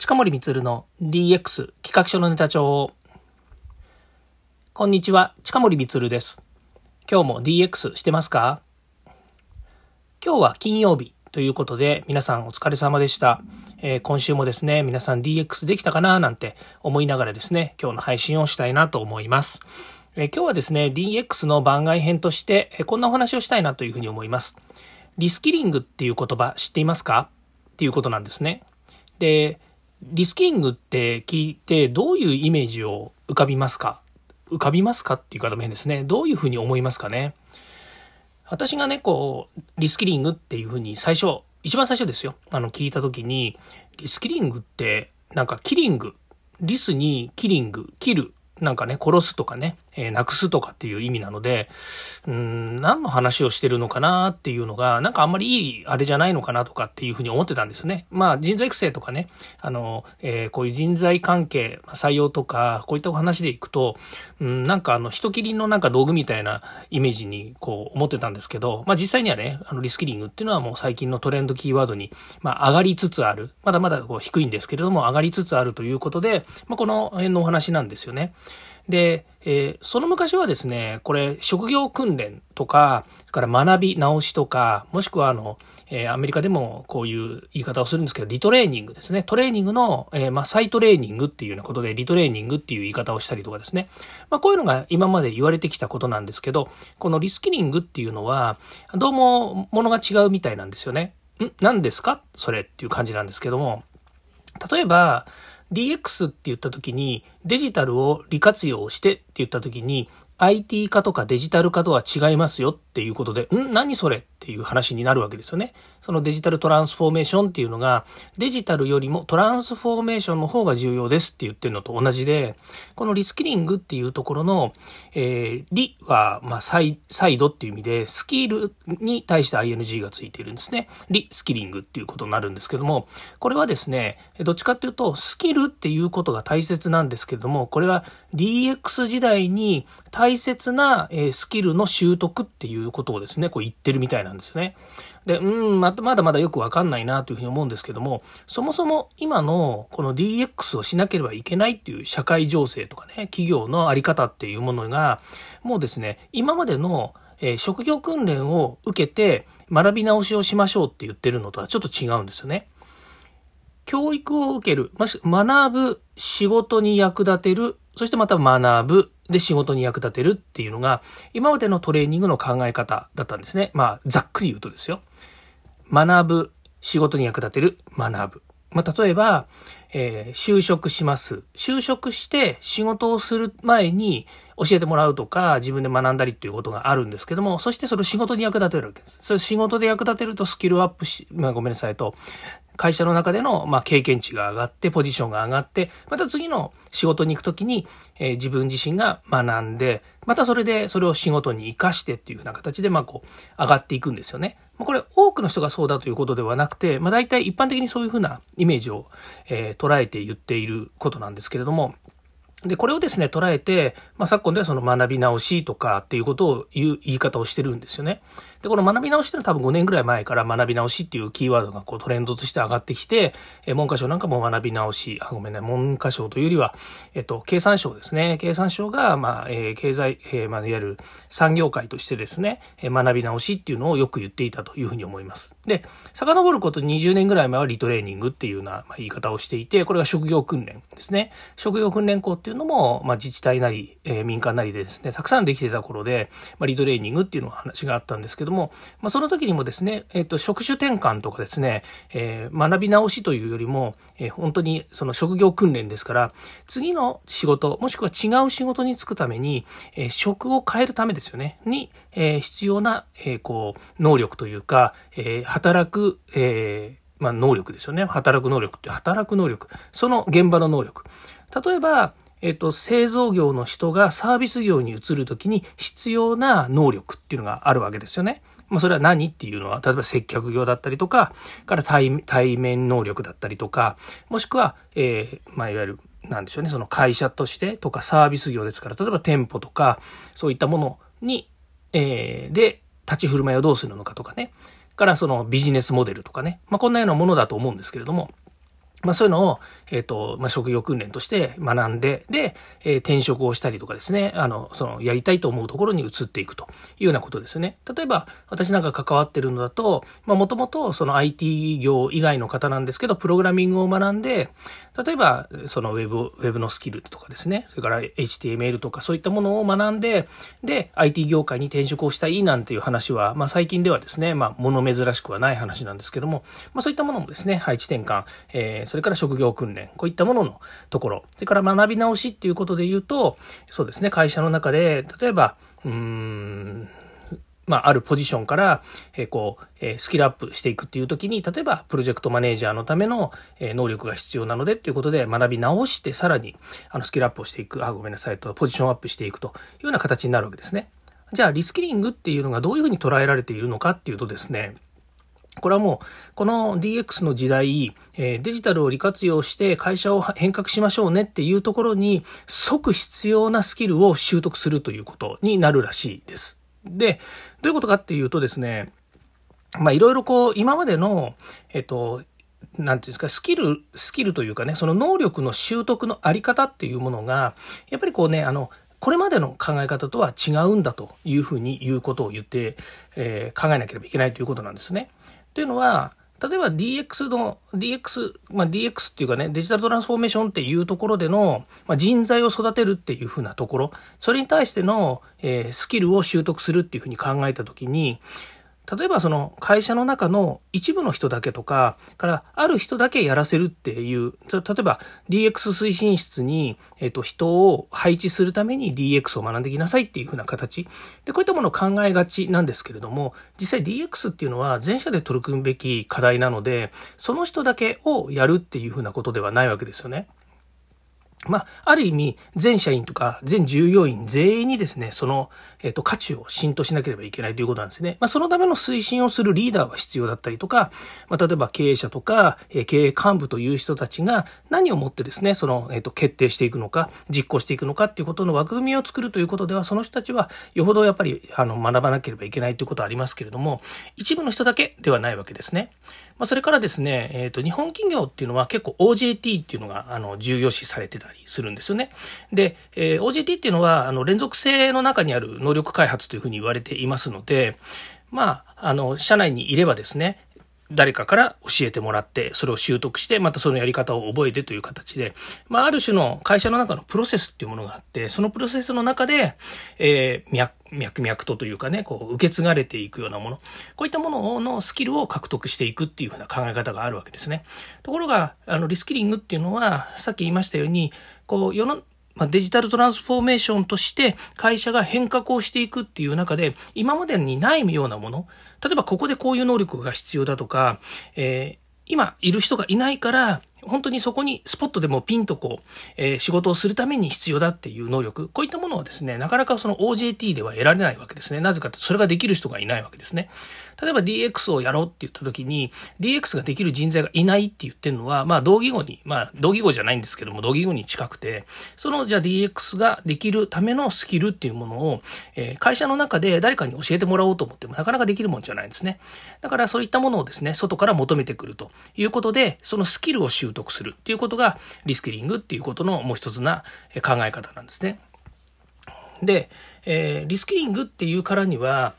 近森光の DX 企画書のネタ帳。こんにちは、近森光です。今日も DX してますか？今日は金曜日ということで、皆さんお疲れ様でした。えー、今週もですね、皆さん DX できたかな？なんて思いながらですね、今日の配信をしたいなと思います。えー、今日はですね、DX の番外編として、え、こんなお話をしたいなというふうに思います。リスキリングっていう言葉知っていますか？っていうことなんですね。で、リスキリングって聞いてどういうイメージを浮かびますか？浮かびますかっていう方も変ですね。どういうふうに思いますかね？私がね、こう、リスキリングっていうふうに最初、一番最初ですよ。あの、聞いた時に、リスキリングって、なんかキリング、リスにキリング、切るなんかね、殺すとかね、えー、なくすとかっていう意味なので、うん、何の話をしてるのかなっていうのが、なんかあんまりいいあれじゃないのかなとかっていうふうに思ってたんですね。まあ人材育成とかね、あの、えー、こういう人材関係、採用とか、こういったお話でいくと、うん、なんかあの、人切りのなんか道具みたいなイメージにこう思ってたんですけど、まあ実際にはね、あの、リスキリングっていうのはもう最近のトレンドキーワードに、まあ上がりつつある。まだまだこう低いんですけれども、上がりつつあるということで、まあこの辺のお話なんですよね。で、えー、その昔はですね、これ、職業訓練とか、から学び直しとか、もしくはあの、えー、アメリカでもこういう言い方をするんですけど、リトレーニングですね。トレーニングの、えー、まあ、再トレーニングっていうようなことで、リトレーニングっていう言い方をしたりとかですね。まあ、こういうのが今まで言われてきたことなんですけど、このリスキリングっていうのは、どうもものが違うみたいなんですよね。ん？何ですか？それっていう感じなんですけども、例えば、DX って言った時にデジタルを利活用してって言った時に IT 化とかデジタル化とは違いますよっていうことで、ん？何それ？っていう話になるわけですよね。そのデジタルトランスフォーメーションっていうのが、デジタルよりもトランスフォーメーションの方が重要ですって言ってるのと同じで、このリスキリングっていうところの、えー、リは、まあ、サイ、ドっていう意味で、スキルに対して ing がついているんですね。リスキリングっていうことになるんですけども、これはですね、どっちかっていうと、スキルっていうことが大切なんですけども、これは DX 時代に大切な、スキルの習得っていうことをですね、こう言ってるみたいなんですね。で、うん、まだまだよくわかんないなというふうに思うんですけども、そもそも今のこの DX をしなければいけないっていう社会情勢とかね、企業のあり方っていうものが、もうですね、今までのえ職業訓練を受けて学び直しをしましょうって言ってるのとはちょっと違うんですよね。教育を受ける、学ぶ、仕事に役立てる、そしてまた学ぶ、で仕事に役立てるっていうのが、今までのトレーニングの考え方だったんですね。まあ、ざっくり言うとですよ。学ぶ、仕事に役立てる、学ぶ。まあ、例えば、えー、就職します。就職して仕事をする前に教えてもらうとか、自分で学んだりっていうことがあるんですけども、そしてそれを仕事に役立てるわけです。それ仕事で役立てるとスキルアップし、まあ、ごめんなさいと、会社の中での、まあ、経験値が上がって、ポジションが上がって、また次の仕事に行くときに、えー、自分自身が学んで、またそれで、それを仕事に活かしてっていうふうな形で、まあ、こう、上がっていくんですよね。まあ、これ、多くの人がそうだということではなくて、まあ、大体一般的にそういうふうなイメージを、えー、捉えて言っていることなんですけれども、で、これをですね、捉えて、まあ、昨今ではその学び直しとかっていうことを言う言い方をしてるんですよね。で、この学び直しっていうのは多分5年ぐらい前から学び直しっていうキーワードがこうトレンドとして上がってきて、え文科省なんかも学び直し、あ、ごめんね、文科省というよりは、えっと、経産省ですね。経産省が、まあ、えー、経済、えー、まあ、いわゆる産業界としてですね、え学び直しっていうのをよく言っていたというふうに思います。で、遡ること20年ぐらい前はリトレーニングっていうような言い方をしていて、これが職業訓練ですね。職業訓練校っていうのも、まあ、自治体なり、えー、民間なりでですね、たくさんできてた頃で、まあ、リトレーニングっていうの話があったんですけどども、まあ、その時にもですね、えっ、ー、と、職種転換とかですね、えー、学び直しというよりも、えー、本当にその職業訓練ですから、次の仕事、もしくは違う仕事に就くために、え職を変えるためですよね、に、え必要な、えこう、能力というか、え働く、えまあ、能力ですよね。働く能力って、働く能力。その現場の能力。例えば、えっと、製造業の人がサービス業に移るときに必要な能力っていうのがあるわけですよね。まあ、それは何っていうのは、例えば接客業だったりとか、から対対面能力だったりとか、もしくは、えー、まあ、いわゆる、なんでしょうね、その会社としてとかサービス業ですから、例えば店舗とか、そういったものに、えー、で、立ち振る舞いをどうするのかとかね、からそのビジネスモデルとかね、まあ、こんなようなものだと思うんですけれども、まあそういうのを、えっ、ー、と、まあ職業訓練として学んで、で、えー、転職をしたりとかですね、あの、その、やりたいと思うところに移っていくというようなことですよね。例えば、私なんか関わってるのだと、まあもともとその IT 業以外の方なんですけど、プログラミングを学んで、例えば、そのウェブ、ウェブのスキルとかですね、それから HTML とかそういったものを学んで、で、IT 業界に転職をしたいなんていう話は、まあ最近ではですね、まあ物珍しくはない話なんですけども、まあそういったものもですね、配置転換、えー、それから職業訓練、こういったもののところ、それから学び直しっていうことで言うと、そうですね、会社の中で、例えば、うーん、まあ、あるポジションから、え、こう、え、スキルアップしていくっていう時に、例えば、プロジェクトマネージャーのための、え、能力が必要なのでっていうことで、学び直して、さらに、あの、スキルアップをしていく、あ、ごめんなさいと、ポジションアップしていくというような形になるわけですね。じゃあ、リスキリングっていうのがどういうふうに捉えられているのかっていうとですね、これはもう、この DX の時代、えデジタルを利活用して会社を変革しましょうねっていうところに、即必要なスキルを習得するということになるらしいです。で、どういうことかっていうとですね、まあいろいろこう、今までの、えっと、なんていうんですか、スキル、スキルというかね、その能力の習得のあり方っていうものが、やっぱりこうね、あの、これまでの考え方とは違うんだというふうに言うことを言って、えー、考えなければいけないということなんですね。というのは、例えば DX の、DX、まあ、DX っていうかね、デジタルトランスフォーメーションっていうところでの、まあ、人材を育てるっていうふうなところ、それに対しての、えー、スキルを習得するっていうふうに考えたときに、例えばその会社の中の一部の人だけとか、からある人だけやらせるっていう、例えば DX 推進室に、えっと、人を配置するために DX を学んできなさいっていうふうな形。で、こういったものを考えがちなんですけれども、実際 DX っていうのは全社で取り組むべき課題なので、その人だけをやるっていうふうなことではないわけですよね。まあ、ある意味、全社員とか全従業員全員にですね、その、えっ、と、価値を浸透しなければいけないということなんですね。まあ、そのための推進をするリーダーは必要だったりとか、まあ、例えば経営者とか、え、経営幹部という人たちが何をもってですね、その、えっ、と、決定していくのか、実行していくのかっていうことの枠組みを作るということでは、その人たちは、よほどやっぱり、あの、学ばなければいけないということはありますけれども、一部の人だけではないわけですね。まあ、それからですね、えっ、と、日本企業っていうのは結構 OJT っていうのが、あの、重要視されてたたりするんですよね。で、えー、OGT っていうのは、あの、連続性の中にある能力開発というふうに言われていますので、まあ、あの、社内にいればですね、誰かから教えてもらって、それを習得して、またそのやり方を覚えてという形で、まあ、ある種の会社の中のプロセスっていうものがあって、そのプロセスの中で、えー、脈、脈々とというかね、こう、受け継がれていくようなもの、こういったもののスキルを獲得していくっていうふうな考え方があるわけですね。ところが、あの、リスキリングっていうのは、さっき言いましたように、こう、世の、まあ、デジタルトランスフォーメーションとして会社が変革をしていくっていう中で、今までにないようなもの、例えばここでこういう能力が必要だとか、えー、今いる人がいないから、本当にそこにスポットでもピンとこう、えー、仕事をするために必要だっていう能力、こういったものはですね、なかなかその OJT では得られないわけですね。なぜかとそれができる人がいないわけですね。例えば DX をやろうって言った時に、DX ができる人材がいないって言ってるのは、まあ、同義語に、まあ、同義語じゃないんですけども、同義語に近くて、その、じゃあ DX ができるためのスキルっていうものを、えー、会社の中で誰かに教えてもらおうと思っても、なかなかできるもんじゃないんですね。だから、そういったものをですね、外から求めてくるということで、そのスキルを習得するっていうことが、リスキリングっていうことのもう一つな考え方なんですね。で、えー、リスキリングっていうからには、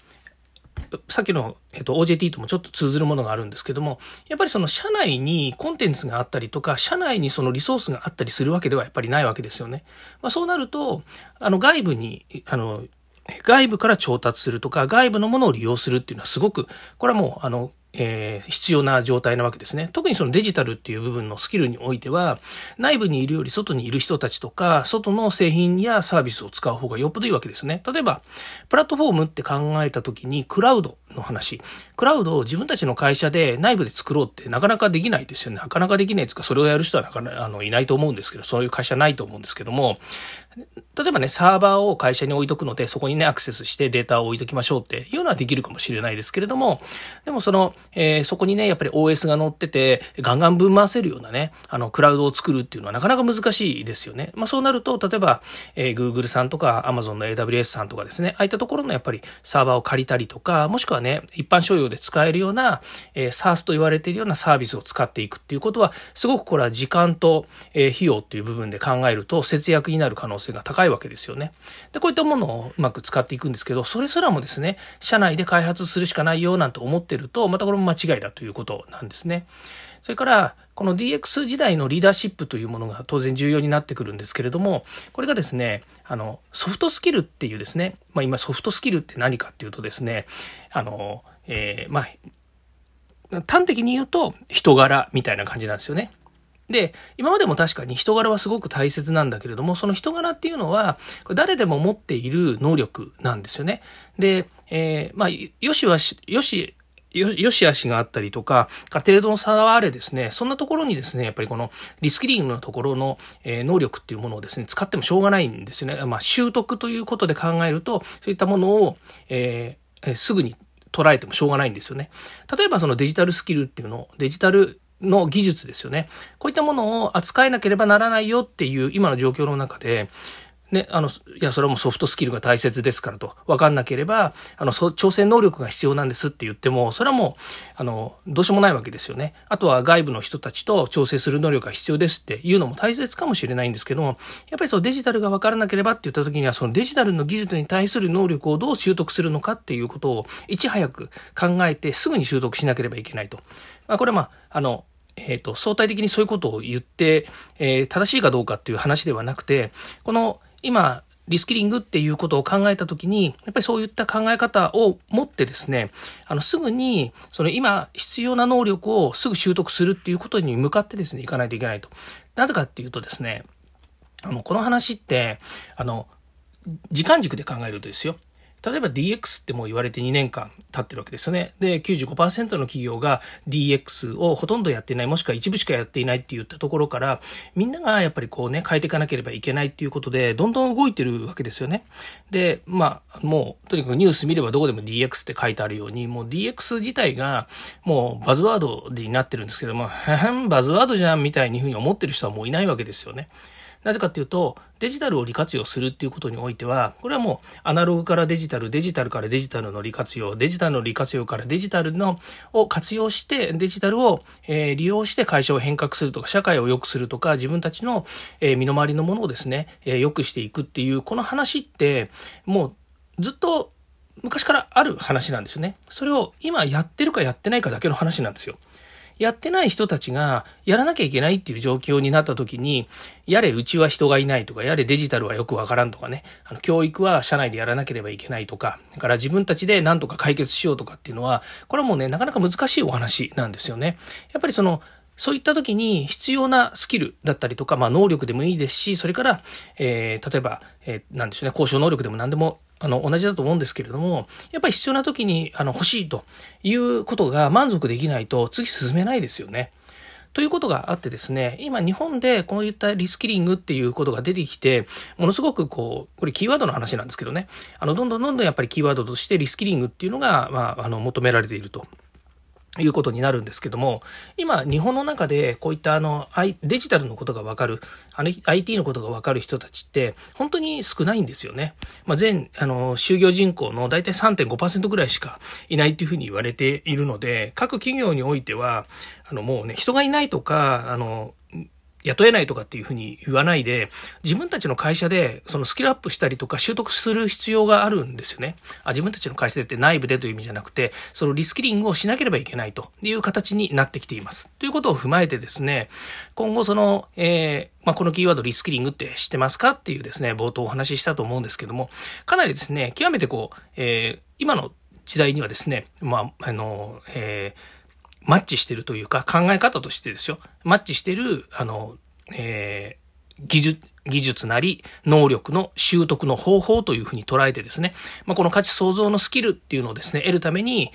さっきの、えっと、OJT ともちょっと通ずるものがあるんですけども、やっぱりその社内にコンテンツがあったりとか、社内にそのリソースがあったりするわけではやっぱりないわけですよね。まあ、そうなると、あの外部に、あの、外部から調達するとか、外部のものを利用するっていうのはすごく、これはもう、あの、えー、必要な状態なわけですね。特にそのデジタルっていう部分のスキルにおいては、内部にいるより外にいる人たちとか、外の製品やサービスを使う方がよっぽどいいわけですね。例えば、プラットフォームって考えた時に、クラウドの話。クラウドを自分たちの会社で内部で作ろうってなかなかできないですよね。なかなかできないですか、それをやる人はなかなかあのいないと思うんですけど、そういう会社ないと思うんですけども、例えばね、サーバーを会社に置いとくので、そこにね、アクセスしてデータを置いときましょうっていうのはできるかもしれないですけれども、でもその、えー、そこにね、やっぱり OS が載ってて、ガンガン分回せるようなね、あの、クラウドを作るっていうのはなかなか難しいですよね。まあそうなると、例えば、えー、Google さんとか Amazon の AWS さんとかですね、ああいったところのやっぱりサーバーを借りたりとか、もしくはね、一般商用で使えるような、えー、SARS と言われているようなサービスを使っていくっていうことは、すごくこれは時間と、えー、費用っていう部分で考えると節約になる可能性が高いわけですよね。で、こういったものをうまく使っていくんですけど、それすらもですね、社内で開発するしかないよなんて思ってると、またこれも間違いだということなんですね。それから、この DX 時代のリーダーシップというものが当然重要になってくるんですけれども、これがですね、あの、ソフトスキルっていうですね、まあ今ソフトスキルって何かっていうとですね、あの、えー、まあ、端的に言うと人柄みたいな感じなんですよね。で、今までも確かに人柄はすごく大切なんだけれども、その人柄っていうのは、誰でも持っている能力なんですよね。で、えー、まあ、よしはし、よし、よ、しあしがあったりとか、程度の差はあれですね、そんなところにですね、やっぱりこのリスキリングのところの、え、能力っていうものをですね、使ってもしょうがないんですよね。まあ、習得ということで考えると、そういったものを、えー、すぐに捉えてもしょうがないんですよね。例えばそのデジタルスキルっていうのを、デジタルの技術ですよね。こういったものを扱えなければならないよっていう今の状況の中で、ね、あの、いや、それはもうソフトスキルが大切ですからと、わかんなければ、あの、挑戦能力が必要なんですって言っても、それはもう、あの、どうしようもないわけですよね。あとは外部の人たちと調整する能力が必要ですっていうのも大切かもしれないんですけども、やっぱりそのデジタルがわからなければって言った時には、そのデジタルの技術に対する能力をどう習得するのかっていうことを、いち早く考えて、すぐに習得しなければいけないと。まあ、これはまあ、あの、えっ、ー、と、相対的にそういうことを言って、えー、正しいかどうかっていう話ではなくて、この、今、リスキリングっていうことを考えたときに、やっぱりそういった考え方を持ってですね、あの、すぐに、その今必要な能力をすぐ習得するっていうことに向かってですね、いかないといけないと。なぜかっていうとですね、あの、この話って、あの、時間軸で考えるとですよ。例えば DX ってもう言われて2年間経ってるわけですよね。で、95%の企業が DX をほとんどやってない、もしくは一部しかやっていないって言ったところから、みんながやっぱりこうね、変えていかなければいけないっていうことで、どんどん動いてるわけですよね。で、まあ、もう、とにかくニュース見ればどこでも DX って書いてあるように、もう DX 自体がもうバズワードになってるんですけども、バズワードじゃんみたいにふうに思ってる人はもういないわけですよね。なぜかっていうと、デジタルを利活用するっていうことにおいては、これはもうアナログからデジタル、デジタルからデジタルの利活用、デジタルの利活用からデジタルのを活用して、デジタルを、え、利用して会社を変革するとか、社会を良くするとか、自分たちの、え、身の回りのものをですね、え、良くしていくっていう、この話って、もうずっと昔からある話なんですよね。それを今やってるかやってないかだけの話なんですよ。やってない人たちがやらなきゃいけないっていう状況になった時に、やれうちは人がいないとか、やれデジタルはよくわからんとかね、あの教育は社内でやらなければいけないとか、だから自分たちで何とか解決しようとかっていうのは、これはもうね、なかなか難しいお話なんですよね。やっぱりその、そういった時に必要なスキルだったりとか、まあ能力でもいいですし、それから、えー、例えば、えー、なんでしょうね、交渉能力でも何でもあの、同じだと思うんですけれども、やっぱり必要な時に、あの、欲しいということが満足できないと次進めないですよね。ということがあってですね、今日本でこういったリスキリングっていうことが出てきて、ものすごくこう、これキーワードの話なんですけどね、あの、どんどんどんどんやっぱりキーワードとしてリスキリングっていうのが、まあ、あの、求められていると。いうことになるんですけども、今、日本の中でこういったあの、デジタルのことがわかる、IT のことがわかる人たちって、本当に少ないんですよね。まあ、全、あの、就業人口の大体3.5%ぐらいしかいないというふうに言われているので、各企業においては、あの、もうね、人がいないとか、あの、雇えないとかっていうふうに言わないで、自分たちの会社でそのスキルアップしたりとか習得する必要があるんですよね。あ自分たちの会社でって内部でという意味じゃなくて、そのリスキリングをしなければいけないという形になってきています。ということを踏まえてですね、今後その、えー、まあ、このキーワードリスキリングって知ってますかっていうですね、冒頭お話ししたと思うんですけども、かなりですね、極めてこう、えー、今の時代にはですね、まあ、あの、えーマッチしてるというか、考え方としてですよ。マッチしてる、あの、えー、技術、技術なり、能力の習得の方法というふうに捉えてですね、まあ、この価値創造のスキルっていうのをですね、得るために、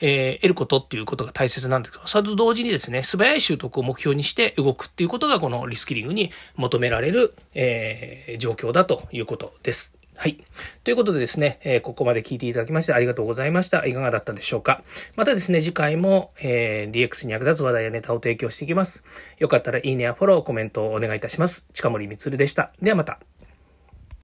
えー、得ることっていうことが大切なんですけど、それと同時にですね、素早い習得を目標にして動くっていうことが、このリスキリングに求められる、えー、状況だということです。はい。ということでですね、えー、ここまで聞いていただきましてありがとうございました。いかがだったでしょうか。またですね、次回も、えー、DX に役立つ話題やネタを提供していきます。よかったらいいねやフォロー、コメントをお願いいたします。近森光でした。ではまた。